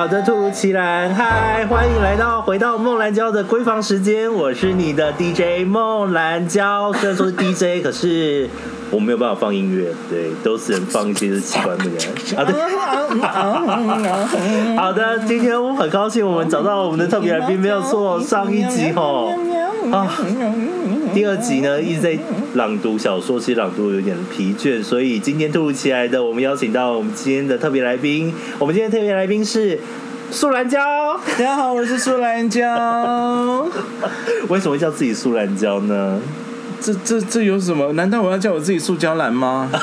好的，突如其来，嗨，欢迎来到回到梦兰娇的闺房时间，我是你的 DJ 梦兰娇。虽然说是 DJ，可是我没有办法放音乐，对，都是能放一些是奇怪的人。好的，好的，今天我很高兴，我们找到我们的特别来宾，没有错，上一集吼啊，第二集呢一直在朗读小说，其实朗读有点疲倦，所以今天突如其来的，我们邀请到我们今天的特别来宾，我们今天特别来宾是素兰娇。大家好，我是素兰娇。为什么会叫自己素兰娇呢？这这这有什么？难道我要叫我自己塑胶兰吗？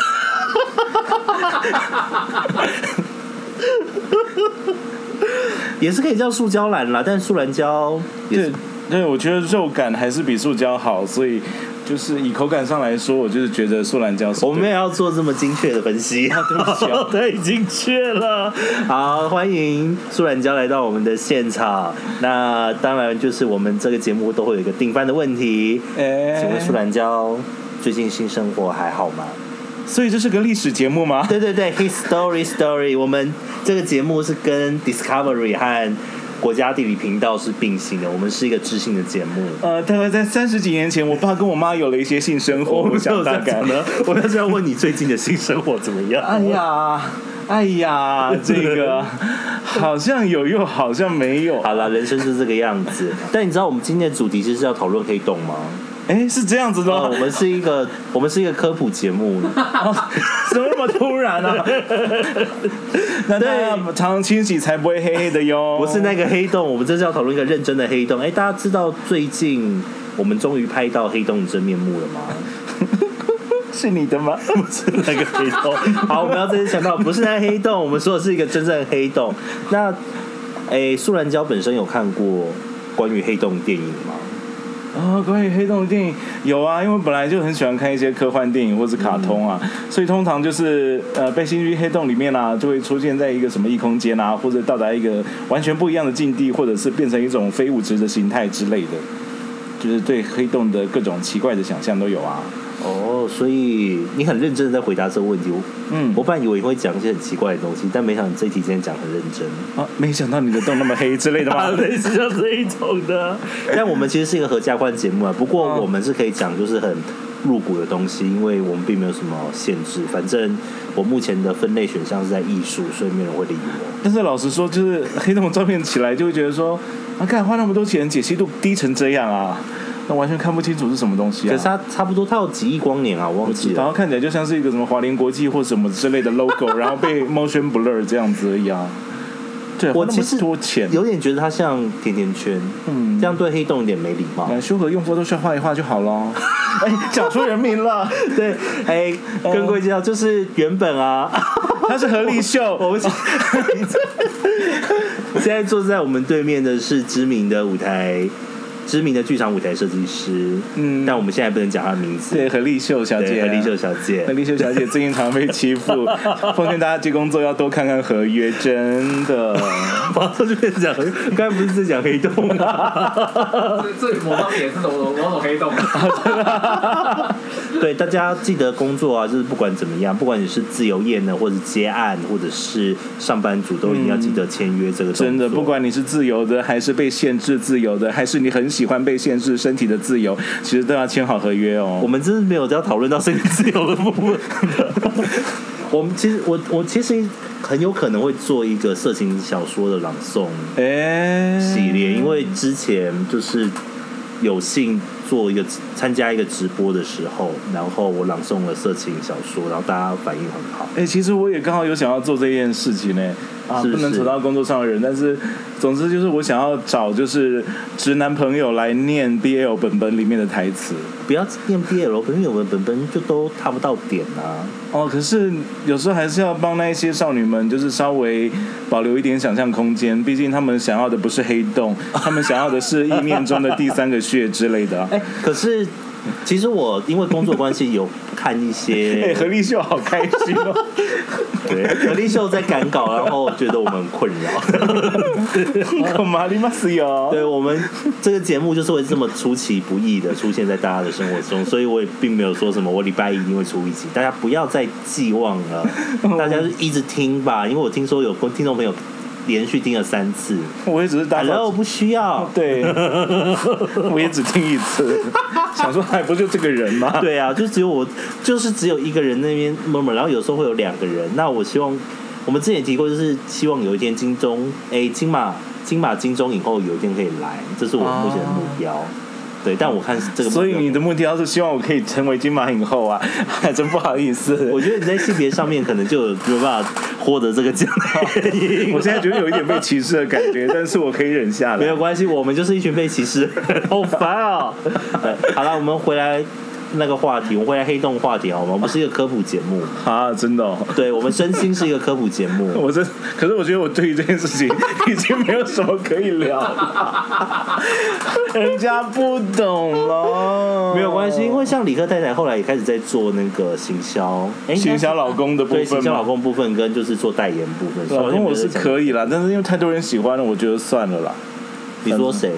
也是可以叫塑胶兰啦，但素兰娇也对是对，我觉得肉感还是比塑胶好，所以就是以口感上来说，我就是觉得素兰胶是。我们也要做这么精确的分析，对不起啊 太精确了。好，欢迎素兰娇来到我们的现场。那当然就是我们这个节目都会有一个定番的问题，哎请问素兰娇最近新生活还好吗？所以这是个历史节目吗？对对对，History Story，我们这个节目是跟 Discovery 和国家地理频道是并行的，我们是一个知性的节目。呃，大概在三十几年前，我爸跟我妈有了一些性生活，我想大概呢，我要是要问你最近的性生活怎么样？哎呀，哎呀，这个 好像有又好像没有。好了，人生是这个样子。但你知道我们今天的主题其实是要讨论黑洞吗？哎，是这样子的我？们是一个我们是一个科普节目。怎么那么突然啊？那大家常清洗才不会黑黑的哟。不是那个黑洞，我们这是要讨论一个认真的黑洞。哎，大家知道最近我们终于拍到黑洞的真面目了吗？是你的吗？不是那个黑洞。好，我们要再次强调，不是那个黑洞，我们说的是一个真正的黑洞。那，哎，素兰娇本身有看过关于黑洞的电影吗？啊、关于黑洞的电影有啊，因为本来就很喜欢看一些科幻电影或是卡通啊，所以通常就是呃被吸进黑洞里面啊，就会出现在一个什么异空间啊，或者到达一个完全不一样的境地，或者是变成一种非物质的形态之类的，就是对黑洞的各种奇怪的想象都有啊。哦，所以你很认真的在回答这个问题。我嗯我本来以为你会讲一些很奇怪的东西，但没想到你这一题今天讲很认真。啊，没想到你的洞那么黑之类的吗？类似像这一种的。但我们其实是一个合家欢节目啊，不过嗯我们是可以讲就是很入骨的东西，因为我们并没有什么限制。反正我目前的分类选项是在艺术，所以没有人会理我。但是老实说，就是黑洞照片起来就会觉得说，啊，看花那么多钱，解析度低成这样啊，那完全看不清楚是什么东西啊。可是它差不多，它有几亿光年啊，我忘记了。然后看起来就像是一个什么华联国际或什么之类的 logo，然后被 motion blur 这样子而已啊。对，我其实多钱，有点觉得它像甜甜圈，嗯这样对黑洞有点没礼貌。呃修和用 Photoshop 画一画就好了。哎，讲出人名了，对，哎，跟各位介绍，就是原本啊，他是何立秀，我们现在坐在我们对面的是知名的舞台、知名的剧场舞台设计师，嗯但我们现在不能讲他的名字。对何丽秀小，姐，何丽秀小姐何。丽秀小姐最近常被欺负，奉劝大家接工作要多看看合约，真的。马上就变成讲，刚才不是在讲黑洞吗？这这某方面也是某种某种黑洞。对，大家记得工作啊，就是不管怎么样，不管你是自由业呢，或者接案，或者是上班族，都一定要记得签约这个。真的，不管你是自由的，还是被限制自由的，还是你很喜欢被限制身体的自由，其实都要签好合约哦。我们真的没有要讨论到身体自由的部分。我们其实我我其实很有可能会做一个色情小说的朗诵哎，系列，因为之前就是有幸做一个参加一个直播的时候，然后我朗诵了色情小说，然后大家反应很好。哎、其实我也刚好有想要做这件事情呢。啊，是不能扯到工作上的人，但是总之就是我想要找就是直男朋友来念 BL 本本里面的台词。不要念 BL，因为我们本本就都踏不到点啊。哦，可是有时候还是要帮那一些少女们，就是稍微保留一点想象空间。毕竟他们想要的不是黑洞，他们想要的是意念中的第三个穴之类的啊。哎、可是其实我因为工作关系有看一 哎、些，何立秀好开心哦！对，何立秀在赶稿，然后觉得我们很困扰。对我们这个节目就是会这么出其不意的出现在大家的生活中，所以我也并没有说什么我礼拜一一定会出一集，大家不要再寄望了，大家就一直听吧，因为我听说有听众朋友连续听了三次我也只是打扫，Hello 不需要，对，我也只听一次，想说还不就这个人吗？对啊，就只有我，就是只有一个人那边 murmur，然后有时候会有两个人。那我希望，我们之前提过，就是希望有一天金钟，哎，金马金马金钟以后有一天可以来，这是我目前的目标。对，但我看这个，所以你的目标是希望我可以成为金马影后啊？还真不好意思，我觉得你在性别上面可能就有没有办法获得这个奖我现在觉得有一点被歧视的感觉，但是我可以忍下来。没有关系，我们就是一群被歧视，好烦哦。对，好了，我们回来那个话题，我们回来黑洞话题好吗？我们是一个科普节目，啊，真的、哦。对我们身心是一个科普节目。我真，可是我觉得我对于这件事情 已经没有什么可以聊了，人家不懂了，没有关系，因为像李克太太后来也开始在做那个行销，哎，行销老公的部分吗行销老公部分跟就是做代言部分。老公我是可以，以啦，但是因为太多人喜欢了，我觉得算了啦。你说谁？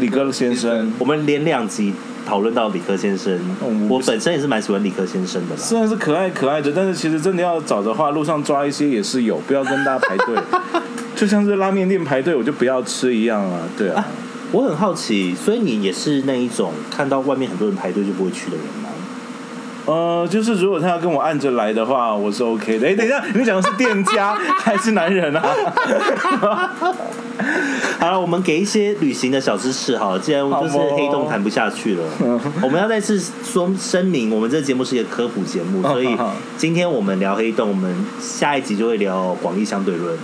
李哥先生，我们连两集讨论到理科先生，嗯我本身也是蛮喜欢理科先生的啦。虽然是可爱可爱的，但是其实真的要找的话，路上抓一些也是有，不要跟大家排队。就像是拉面店排队，我就不要吃一样啊，对啊。我很好奇，所以你也是那一种看到外面很多人排队就不会去的人吗？呃，就是如果他要跟我按着来的话，我是 OK 的。哎，等一下，你讲的是店家 还是男人啊？好了，我们给一些旅行的小知识好了，既然就是黑洞谈不下去了，我们要再次说声明，我们这节目是一个科普节目，所以今天我们聊黑洞，我们下一集就会聊广义相对论。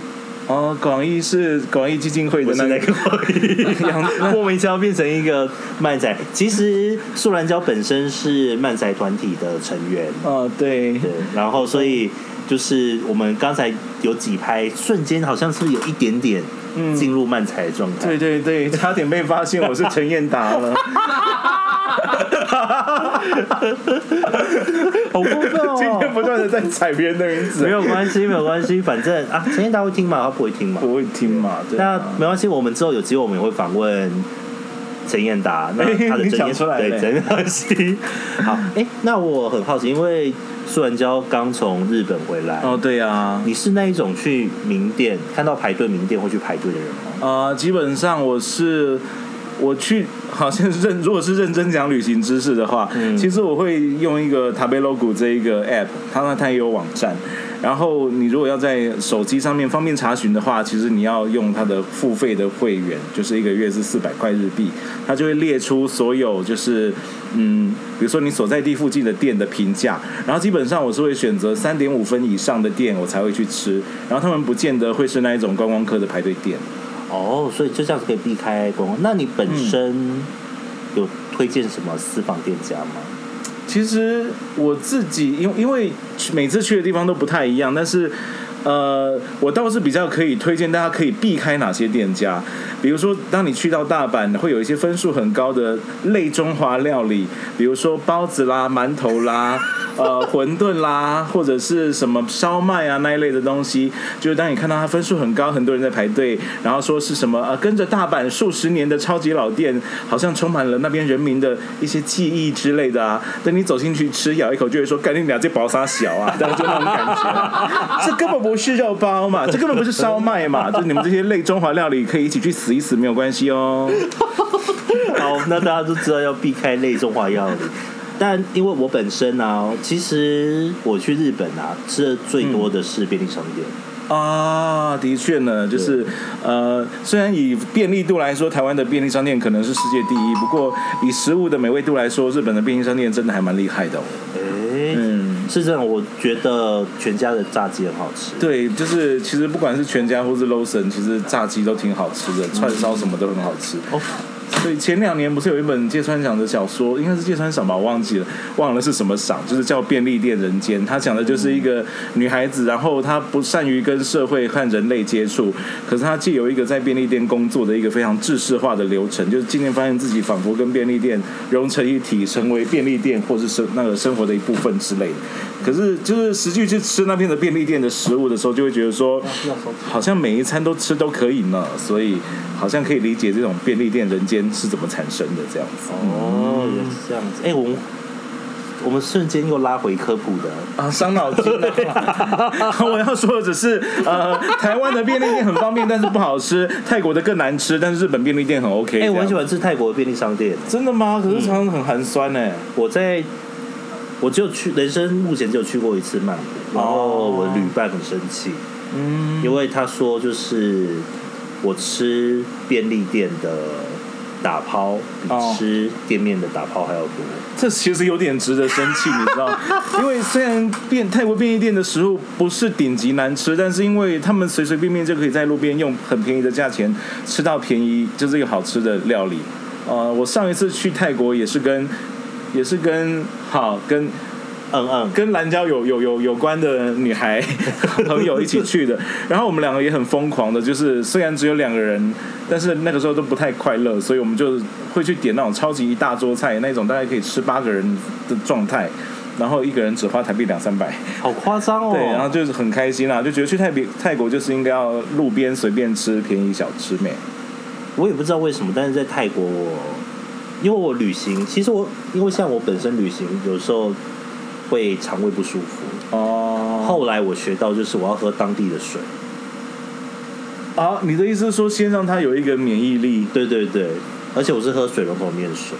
哦，广义是广义基金会的那那个个广义，莫名其妙变成一个漫仔。其实素兰娇本身是漫仔团体的成员，哦，对，对，然后所以就是我们刚才有几拍，瞬间好像是有一点点嗯进入漫才的状态。对对对，差点被发现我是陈彦达了。好过分哦！今天不断的在踩别人的名字，没有关系，没有关系，反正啊，陈彦达会听吗？他不会听嘛。不会听嘛？对那啊没关系，我们之后有机会我们也会访问陈彦达，那他的你真出来了对真可惜。好，哎、那我很好奇，因为苏文娇刚从日本回来，哦，对呀、你是那一种去名店看到排队名店会去排队的人吗？呃，基本上我是我去，好像是认，如果是认真讲旅行知识的话，嗯其实我会用一个 Tabelogo 这一个 app，它那它也有网站。然后你如果要在手机上面方便查询的话，其实你要用它的付费的会员，就是一个月是四百块日币，它就会列出所有就是嗯，比如说你所在地附近的店的评价，然后基本上我是会选择三点五分以上的店我才会去吃，然后他们不见得会是那一种观光客的排队店。哦，所以就这样子可以避开公。那你本身有推荐什么私房店家吗？其实我自己，因因为每次去的地方都不太一样，但是呃，我倒是比较可以推荐大家可以避开哪些店家。比如说，当你去到大阪，会有一些分数很高的类中华料理，比如说包子啦、馒头啦，呃馄饨啦，或者是什么烧麦啊那一类的东西，就是当你看到它分数很高，很多人在排队，然后说是什么呃跟着大阪数十年的超级老店，好像充满了那边人民的一些记忆之类的啊。等你走进去吃，咬一口就会说，干你俩这薄沙小啊，大概就那种感觉。这根本不是肉包嘛，这根本不是烧麦嘛，就你们这些类中华料理可以一起去死一死没有关系哦。好，那大家都知道要避开类中华料理。但因为我本身啊，其实我去日本啊，吃的最多的是便利商店。啊，的确呢，就是呃，虽然以便利度来说，台湾的便利商店可能是世界第一，不过以食物的美味度来说，日本的便利商店真的还蛮厉害的哦。哎、嗯，是这样，我觉得全家的炸鸡很好吃。对，就是其实不管是全家或是 Lawson，其实炸鸡都挺好吃的，串烧什么都很好吃。哦，所以前两年不是有一本芥川赏的小说，应该是芥川赏吧，我忘记了，忘了是什么赏，就是叫《便利店人间》。它讲的就是一个女孩子，然后她不善于跟社会和人类接触，可是她借由一个在便利店工作的一个非常制式化的流程，就是渐渐发现自己仿佛跟便利店融成一体，成为便利店或是生那个生活的一部分之类的。可是就是实际去吃那边的便利店的食物的时候，就会觉得说，好像每一餐都吃都可以呢，所以好像可以理解这种便利店人间是怎么产生的这样子。哦，原来是这样子。哎、我们我们瞬间又拉回科普的。啊，伤脑筋啊！我要说的只是，呃，台湾的便利店很方便，但是不好吃；泰国的更难吃，但是日本便利店很 OK。哎、我很喜欢。吃泰国的便利商店。真的吗？可是常常很寒酸呢。我在，我只有去人生目前只有去过一次曼谷，然后我的旅伴很生气，嗯，因为他说就是我吃便利店的打抛比哦吃店面的打抛还要多。这其实有点值得生气，你知道？因为虽然便泰国便利店的食物不是顶级难吃，但是因为他们随随便便就可以在路边用很便宜的价钱吃到便宜，就是一个好吃的料理。呃，我上一次去泰国也是跟也是跟好跟嗯嗯，跟蓝椒有有有有关的女孩朋友一起去的，然后我们两个也很疯狂的，就是虽然只有两个人，但是那个时候都不太快乐，所以我们就会去点那种超级一大桌菜，那种大概可以吃八个人的状态，然后一个人只花台币两三百，好夸张哦。对，然后就是很开心啦，就觉得去泰比泰国就是应该要路边随便吃便宜小吃美。我也不知道为什么，但是在泰国我，因为我旅行，其实我因为像我本身旅行有时候会肠胃不舒服，哦，后来我学到就是我要喝当地的水。啊，你的意思是说先让他有一个免疫力？对对对，而且我是喝水龙头里面的水。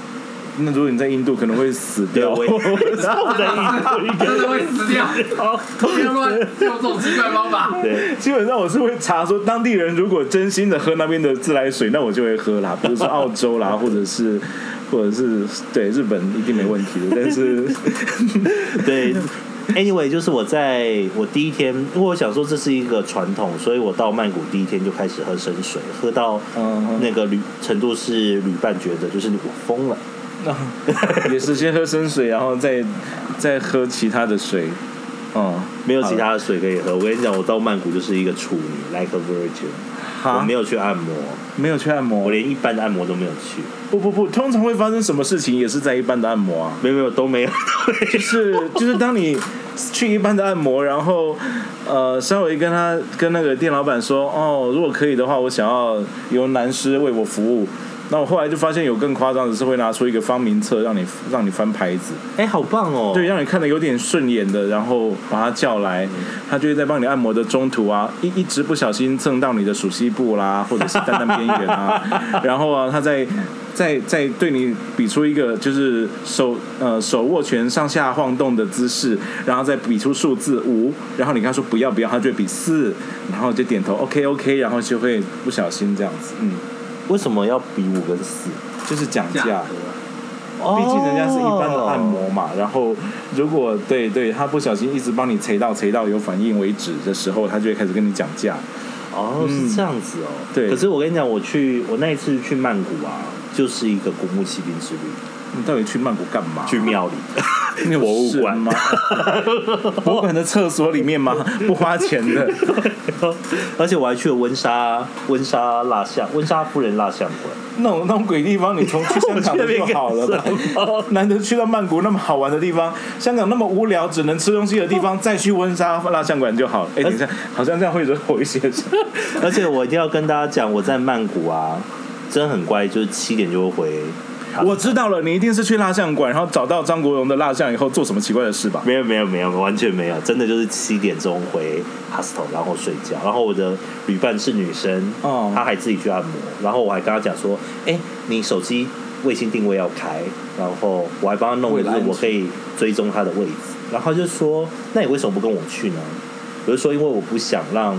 那如果你在印度可能会死掉。我也 我在印度真的会死掉。好，不要乱用这种奇怪方法。对，基本上我是会查说，当地人如果真心的喝那边的自来水，那我就会喝啦。比如说澳洲啦，或者是或者是对日本一定没问题的。但是对，anyway，就是我在我第一天，因为我想说这是一个传统，所以我到曼谷第一天就开始喝生水，喝到嗯那个旅程度是旅伴觉得就是我疯了。也是先喝生水，然后再再喝其他的水。嗯，没有其他的水可以喝。我跟你讲，我到曼谷就是一个处女，like a virgin。我，没有去按摩，没有去按摩我。连一般的按摩都没有去，不不不，通常会发生什么事情也是在一般的按摩啊。没有没有都没有。就是就是当你去一般的按摩，然后呃稍微跟他跟那个店老板说，哦，如果可以的话，我想要由男师为我服务。那我后来就发现有更夸张的是会拿出一个方名册让你让你翻牌子，哎、好棒哦！对，让你看的有点顺眼的，然后把他叫来，他就会在帮你按摩的中途啊，一一直不小心蹭到你的属膝部啦，或者是蛋蛋边缘啊，然后啊，他在再再对你比出一个就是手呃手握拳上下晃动的姿势，然后再比出数字五，然后你跟他说不要不要，他就会比四，然后就点头 OK OK，然后就会不小心这样子，嗯，为什么要比五跟四？就是讲价毕竟人家是一般的按摩嘛，然后如果对对他不小心一直帮你捶到捶到有反应为止的时候，他就会开始跟你讲价。哦，嗯是这样子哦。对可是我跟你讲，我去我那一次去曼谷啊，就是一个古墓奇兵之旅，你到底去曼谷干嘛？去庙里。你 有博物馆事吗？博物馆的厕所里面吗？不花钱的。而且我还去了温莎温莎蜡像温莎夫人蜡像馆。那种那种鬼地方，你从去香港就好了吧？难得去到曼谷那么好玩的地方，香港那么无聊只能吃东西的地方，再去温莎蜡像馆就好了。哎，等一下，好像这样会惹火一些人。而且我一定要跟大家讲，我在曼谷啊，真的很乖，就是七点就会回。我知道了，你一定是去蜡像馆，然后找到张国荣的蜡像以后做什么奇怪的事吧？没有没有没有，完全没有，真的就是七点钟回 hostel，然后睡觉。然后我的旅伴是女生，哦她还自己去按摩，然后我还跟她讲说，哎，你手机卫星定位要开，然后我还帮她弄，就是我可以追踪她的位置。然后她就说，那你为什么不跟我去呢？我就说，因为我不想让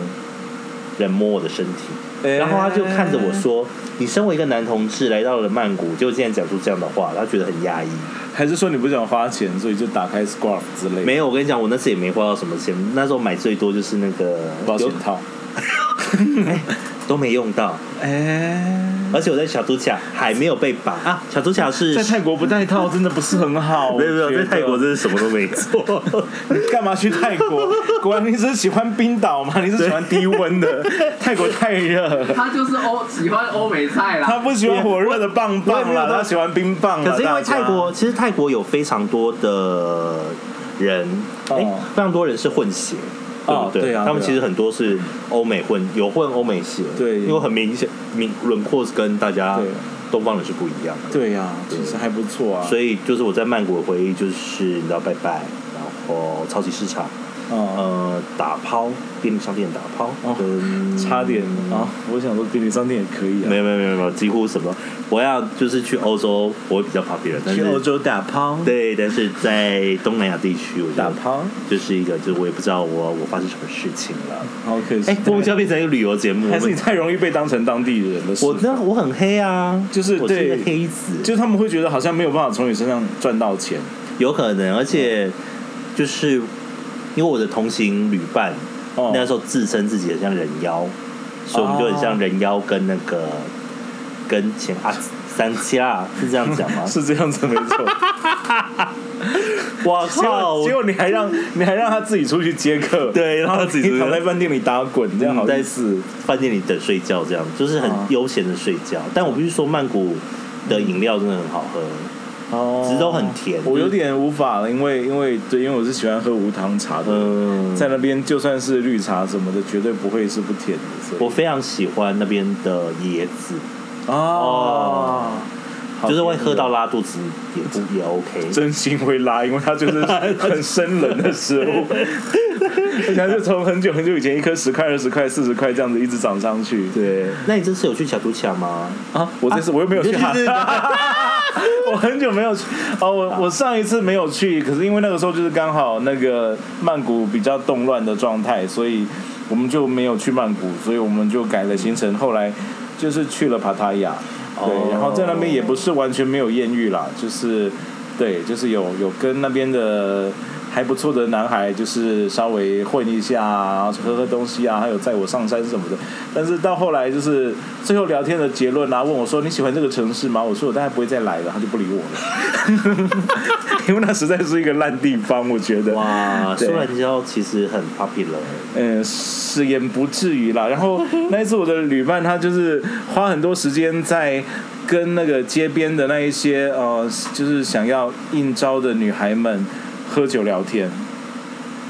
人摸我的身体。然后他就看着我说：“你身为一个男同志来到了曼谷，就竟然讲出这样的话，他觉得很压抑。还是说你不想花钱，所以就打开 Scarf 之类？没有，我跟你讲，我那次也没花到什么钱，那时候买最多就是那个保险套，都没用到。哎。” 而且我在小猪卡还没有被绑啊！小猪卡是在泰国不戴套，真的不是很好。没有没有，在泰国真是什么都没做。你 干嘛去泰国？果然你是喜欢冰岛吗？你是喜欢低温的？泰国太热。他就是欧喜欢欧美菜啦。他不喜欢火热的棒棒啦，他喜欢冰棒。可是因为泰国，其实泰国有非常多的人，哎，非常多人是混血。哦，对啊，他们其实很多是欧美混，有混欧美血，对，因为很明显，明轮廓是跟大家东方人是不一样的，对呀，其实还不错啊。所以就是我在曼谷的回忆，就是你知道拜拜，然后超级市场。呃，打抛便利商店打抛，嗯差点啊！我想说便利商店也可以啊。没有没有没有没有，几乎什么，我要就是去欧洲，我会比较怕别人。去欧洲打抛？对，但是在东南亚地区，我打抛就是一个，就是我也不知道我我发生什么事情了。好可惜，哎，我们就要变成一个旅游节目，还是你太容易被当成当地人了？我那我很黑啊，就是对黑子，就是他们会觉得好像没有办法从你身上赚到钱，有可能，而且就是。因为我的同行旅伴那时候自称自己很像人妖，所以我们就很像人妖跟那个跟前啊三七啊是这样讲吗？是这样子没错。哇靠！结果你还让你还让他自己出去接客，对，然后自己躺在饭店里打滚，这样好在是饭店里等睡觉，这样就是很悠闲的睡觉。但我必须说，曼谷的饮料真的很好喝。哦，其实都很甜，我有点无法了，因为因为对，因为我是喜欢喝无糖茶的，在那边就算是绿茶什么的，绝对不会是不甜的。我非常喜欢那边的椰子，哦，就是会喝到拉肚子也不也 OK，真心会拉，因为它就是 很生冷的食物，而且就从很久很久以前一颗十块、二十块、四十块这样子一直涨上去。对，那你这次有去小杜卡吗？啊，我这次我又没有去。我很久没有去哦，我我上一次没有去，可是因为那个时候就是刚好那个曼谷比较动乱的状态，所以我们就没有去曼谷，所以我们就改了行程，后来就是去了帕塔亚，对，然后在那边也不是完全没有艳遇啦，就是对，就是有有跟那边的。还不错的男孩，就是稍微混一下，然后喝喝东西啊，还有载我上山什么的。但是到后来，就是最后聊天的结论啊，问我说：“你喜欢这个城市吗？”我说：“我大概不会再来了。”他就不理我了，因为那实在是一个烂地方，我觉得。哇，苏兰娇其实很 popular。嗯，是也不至于啦。然后那一次我的旅伴，他就是花很多时间在跟那个街边的那一些呃，就是想要应招的女孩们。喝酒聊天，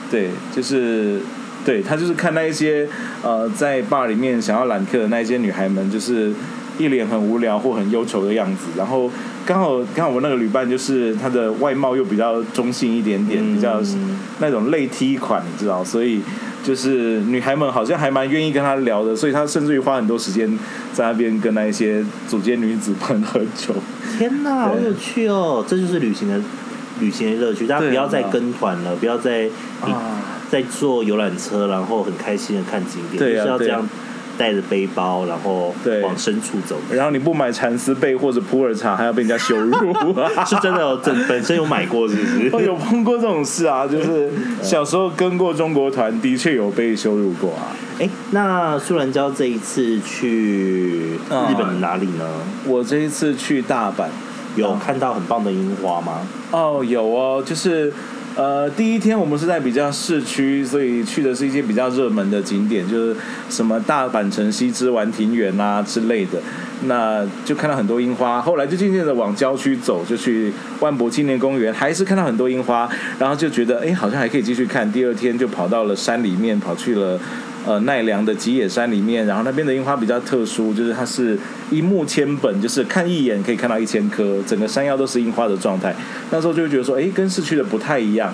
对，就是对他就是看那一些呃在 bar 里面想要揽客的那一些女孩们，就是一脸很无聊或很忧愁的样子。然后刚好刚好我那个旅伴就是他的外貌又比较中性一点点，比较那种类 T 款，你知道，所以就是女孩们好像还蛮愿意跟他聊的，所以他甚至于花很多时间在那边跟那一些组间女子 们喝酒。天哪，好有趣哦！这就是旅行的。旅行的乐趣，大家不要再跟团了，不要再再坐游览车，然后很开心的看景点，就是要这样带着背包，然后往深处走。然后你不买蚕丝被或者普洱茶，还要被人家羞辱，是真的有，本本身有买过，是不是？有碰过这种事啊，就是小时候跟过中国团，的确有被羞辱过啊。哎，那苏兰娇这一次去日本哪里呢？我这一次去大阪。有看到很棒的樱花吗？哦，有哦，就是呃，第一天我们是在比较市区，所以去的是一些比较热门的景点，就是什么大阪城西之丸庭园啊之类的。那就看到很多樱花。后来就渐渐的往郊区走，就去万博纪念公园，还是看到很多樱花，然后就觉得哎，好像还可以继续看。第二天就跑到了山里面，跑去了呃奈良的吉野山里面，然后那边的樱花比较特殊，就是它是一目千本，就是看一眼可以看到一千颗，整个山腰都是樱花的状态。那时候就会觉得说，哎，跟市区的不太一样。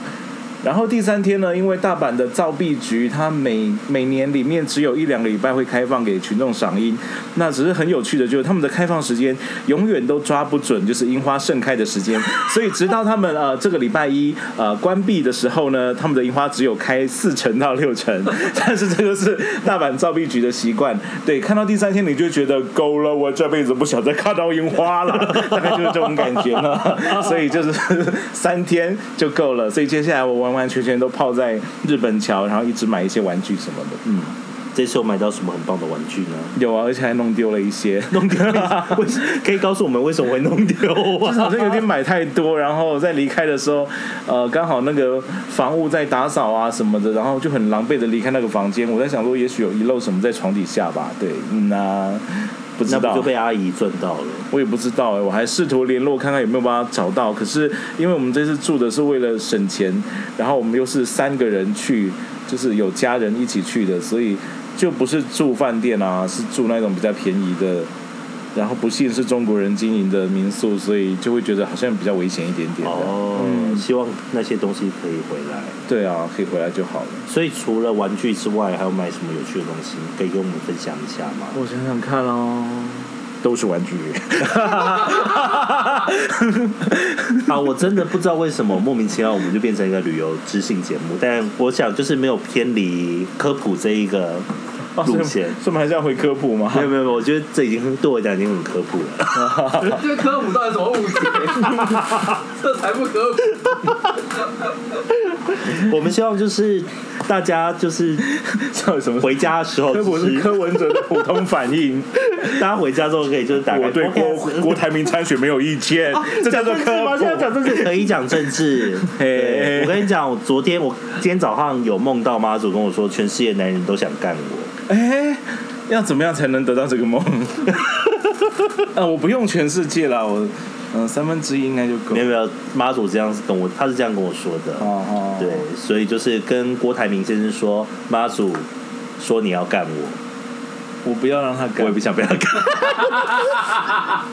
然后第三天呢，因为大阪的造币局，它每每年里面只有一两个礼拜会开放给群众赏樱。那只是很有趣的，就是他们的开放时间永远都抓不准，就是樱花盛开的时间。所以直到他们呃这个礼拜一呃关闭的时候呢，他们的樱花只有开四成到六成。但是这个是大阪造币局的习惯。对，看到第三天你就觉得够了，我这辈子不想再看到樱花了，大概就是这种感觉呢。所以就是三天就够了。所以接下来我完完全全都泡在日本桥，然后一直买一些玩具什么的。嗯，这次有买到什么很棒的玩具呢？有啊，而且还弄丢了一些。弄丢了，为 可以告诉我们为什么会弄丢啊？好像有点买太多，然后在离开的时候，呃，刚好那个房屋在打扫啊什么的，然后就很狼狈的离开那个房间。我在想说，也许有遗漏什么在床底下吧？对，嗯呐。不知道就被阿姨赚到了，我也不知道哎，我还试图联络看看有没有办法找到。可是因为我们这次住的是为了省钱，然后我们又是三个人去，就是有家人一起去的，所以就不是住饭店啊，是住那种比较便宜的。然后不幸是中国人经营的民宿，所以就会觉得好像比较危险一点点。哦，希望那些东西可以回来。对啊，可以回来就好了。所以除了玩具之外，还有买什么有趣的东西，可以跟我们分享一下吗？我想想看哦，都是玩具。啊，我真的不知道为什么莫名其妙我们就变成一个旅游知性节目，但我想就是没有偏离科普这一个。路线，我们还是要回科普吗？没有没有，我觉得这已经对我讲已经很科普了。这科普到底什么误解？这才不科普。我们希望就是大家就是叫什么？回家的时候，科普是柯文哲的普通反应。大家回家之后可以就是打开。我对郭郭台铭参选没有意见。这叫做科普。现在讲政治可以讲政治。我跟你讲，我昨天我今天早上有梦到妈祖跟我说，全世界男人都想干我。哎，要怎么样才能得到这个梦？啊，我不用全世界了，我嗯三分之一应该就够。没有没有，妈祖这样子跟我，他是这样跟我说的。哦哦，对，所以就是跟郭台铭先生说，妈祖说你要干我，我不要让他干，我也不想被他干。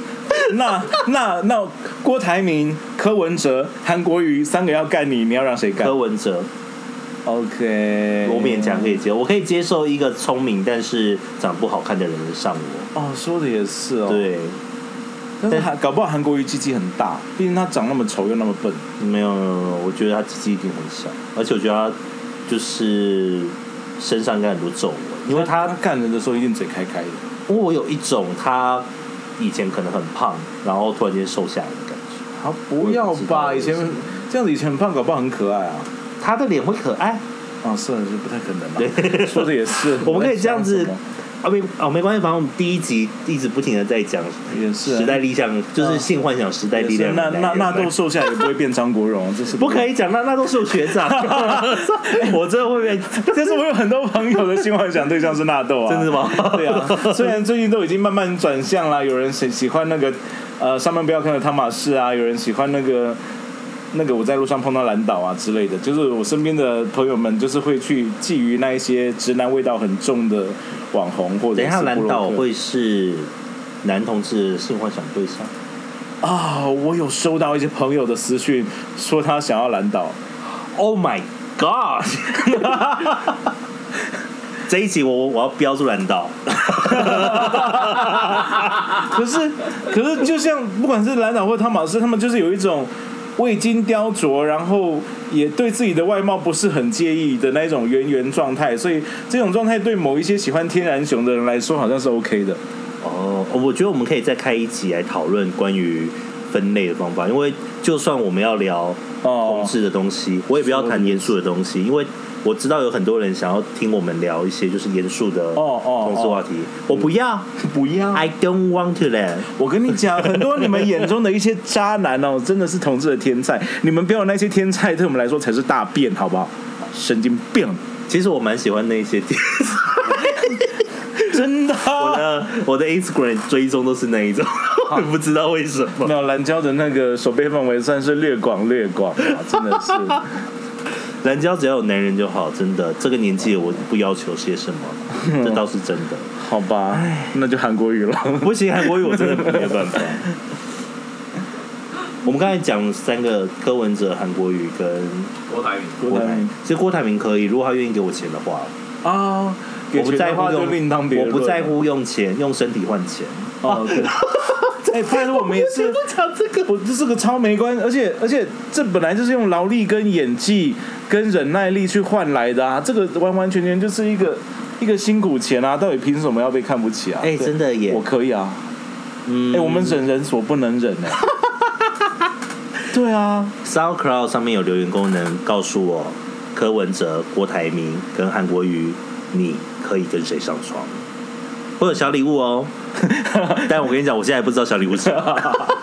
那那那郭台铭、柯文哲、韩国瑜三个要干你，你要让谁干？柯文哲。OK，我勉强可以接，我可以接受一个聪明但是长不好看的人上我。哦，说的也是哦。对，但是韩搞不好韩国瑜鸡鸡很大，毕竟他长那么丑又那么笨。没有没有没有，我觉得他鸡鸡一定很小，而且我觉得他就是身上应该很多皱纹，因为他干人的时候一定嘴开开的。因为我有一种他以前可能很胖，然后突然间瘦下来的感觉。好，不要吧，以前这样子以前很胖，搞不好很可爱啊。他的脸会可爱，啊，是是不太可能吧。说的也是，我们可以这样子，啊没哦没关系，反正我们第一集一直不停的在讲，也是时代力量，就是性幻想时代力量。那那那都瘦下来也不会变张国荣，这是不 可以讲。那那都是我学长，我真的会变。但是我有很多朋友的性幻想对象是纳豆啊，真的吗？对啊，虽然最近都已经慢慢转向了，有人喜喜欢那个呃上班不要看的汤马士啊，有人喜欢那个。那个我在路上碰到蓝岛啊之类的，就是我身边的朋友们，就是会去觊觎那一些直男味道很重的网红或者。等一下，蓝岛会是男同志性幻想对象啊！我有收到一些朋友的私讯，说他想要蓝岛。Oh my god！这一集我我要标注蓝岛。可 是可是，就像不管是蓝岛或汤马斯，他们就是有一种。未经雕琢，然后也对自己的外貌不是很介意的那种圆圆状态，所以这种状态对某一些喜欢天然熊的人来说，好像是 OK 的。哦，我觉得我们可以再开一集来讨论关于分类的方法，因为就算我们要聊同志的东西，我也不要谈严肃的东西，因为。我知道有很多人想要听我们聊一些就是严肃的哦哦同事话题，我不要不要，I don't want to that。我跟你讲，很多你们眼中的一些渣男哦，真的是同志的天才，你们不要那些天才，对我们来说才是大便，好不好？神经病。其实我蛮喜欢那些天才。真的我啊。的我的 Instagram 追踪都是那一种，我不知道为什么。没有蓝胶的那个手背范围算是略广略广啊，真的是。蓝胶只要有男人就好，真的。这个年纪我不要求些什么，这倒是真的。好吧，那就韩国语了。不行，韩国语我真的没有办法。我们刚才讲三个柯文哲、韩国语跟郭台铭，郭台铭，其实郭台铭可以，如果他愿意给我钱的话，啊，给我不在乎用，另当别。我不在乎用钱，用身体换钱。哦，对。哎，不然我们也是，讲这个，我这是个超没关，而且而且这本来就是用劳力跟演技跟忍耐力去换来的啊，这个完完全全就是一个一个辛苦钱啊，到底凭什么要被看不起啊？哎，对真的耶我，可以啊，嗯哎，我们忍人所不能忍哎。对啊，SoundCloud 上面有留言功能，告诉我柯文哲、郭台铭跟韩国瑜，你可以跟谁上床？会有小礼物哦，但我跟你讲，我现在不知道小礼物是什么。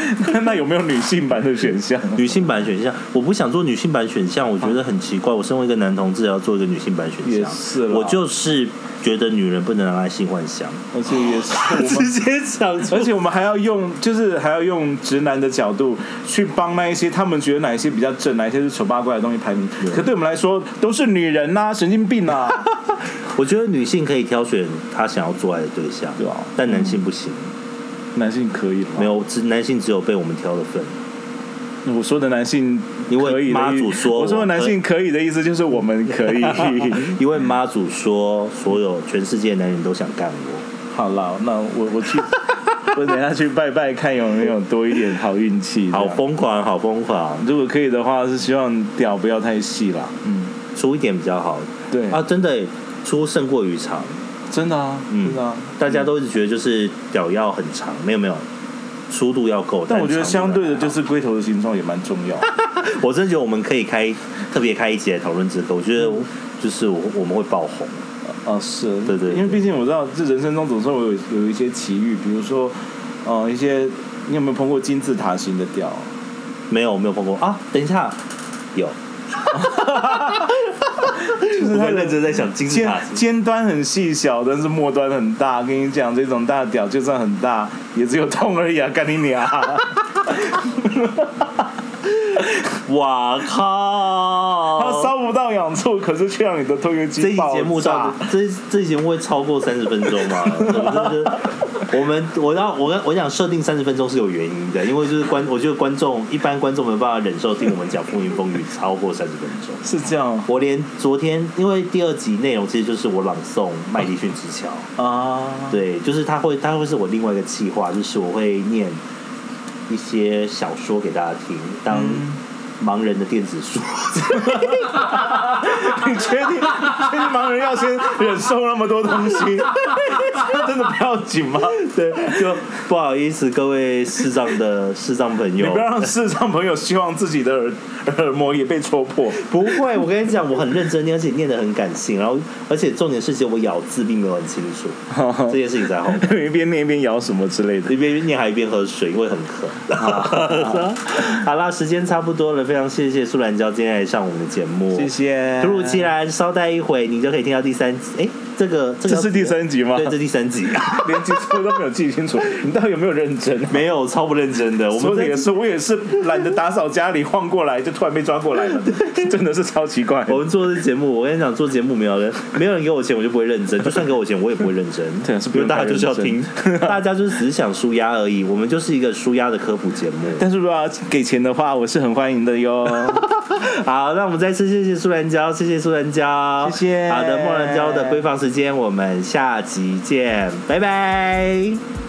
那有没有女性版的选项？女性版选项，我不想做女性版选项，我觉得很奇怪。我身为一个男同志，要做一个女性版选也项，是啦我就是觉得女人不能拿来性幻想，而且也是 我们。接讲而且我们还要用，就是还要用直男的角度去帮那一些他们觉得哪一些比较正，哪一些是丑八怪的东西排名。可对我们来说，都是女人呐、神经病啊！我觉得女性可以挑选她想要做爱的对象，对啊但男性不行，男性可以吗？没，有，只男性只有被我们挑的份。我说的男性因为可以的意妈祖说我说的男性可以的意思就是我们可以。因为妈祖说，所有全世界男人都想干我。好了，那我我去，我等下去拜拜，看有没有多一点好运气。好疯狂，好疯狂，如果可以的话，是希望屌不要太细啦。嗯，粗一点比较好对啊！真的粗胜过于长，真的啊，嗯真的啊。大家都一直觉得就是屌要很长，没有没有，粗度要够。但我觉得相对的，就是龟头的形状也蛮重要。我真的觉得我们可以开特别开一集来讨论这个。我觉得就是我我们会爆红，啊，是，对对对因为毕竟我知道，这人生中总是会有有一些奇遇，比如说，呃，一些你有没有碰过金字塔型的屌？没有没有碰过啊！等一下，有，就是它的我很认真在想金字尖塔尖端很细小，但是末端很大。跟你讲，这种大屌就算很大，也只有痛而已啊！干你娘！哇它靠！烧不到痒处，可是却让你的推油这一机爆节目炸到。这这一节目会超过三十分钟吗？就是我们我要我我想设定三十分钟是有原因的，因为就是观我觉得观众一般观众没有办法忍受听我们讲风云风雨超过三十分钟。是这样我连昨天因为第二集内容其实就是我朗诵麦迪逊之桥，啊？对，就是他会他会是我另外一个计划，就是我会念一些小说给大家听，当嗯盲人的电子书。你确定？确定盲人要先忍受那么多东西？真的不要紧吗？对，就不好意思各位视障的视障朋友你不，要让视障朋友希望自己的耳耳膜也被戳破。不会，我跟你讲，我很认真念，而且念得很感性，然后而且重点是，其实我咬字并没有很清楚，这件事情在后面。一边念一边咬什么之类的。一边念还一边喝水，因为很渴。好啦，时间差不多了，非常谢谢苏兰娇今天来上我们的节目，谢。谢。突如其来，稍待一会，你就可以听到第三集。哎，这个这是第三集吗？对，这第三集。连记错都没有记清楚，你到底有没有认真？没有，超不认真的。我也是，我也是懒得打扫家里，晃过来就突然被抓过来了，真的是超奇怪。我们做这节目，我跟你讲，做节目没有人，没有人给我钱，我就不会认真。就算给我钱，我也不会认真。对是不用因为大家就是要听，大家就是只是想舒压而已。我们就是一个舒压的科普节目。但是如果要给钱的话，我是很欢迎的哟。好，那我们再次谢谢苏人娇，谢谢苏人娇，谢谢好的，莫人娇的闺房时间，我们下集见，拜拜。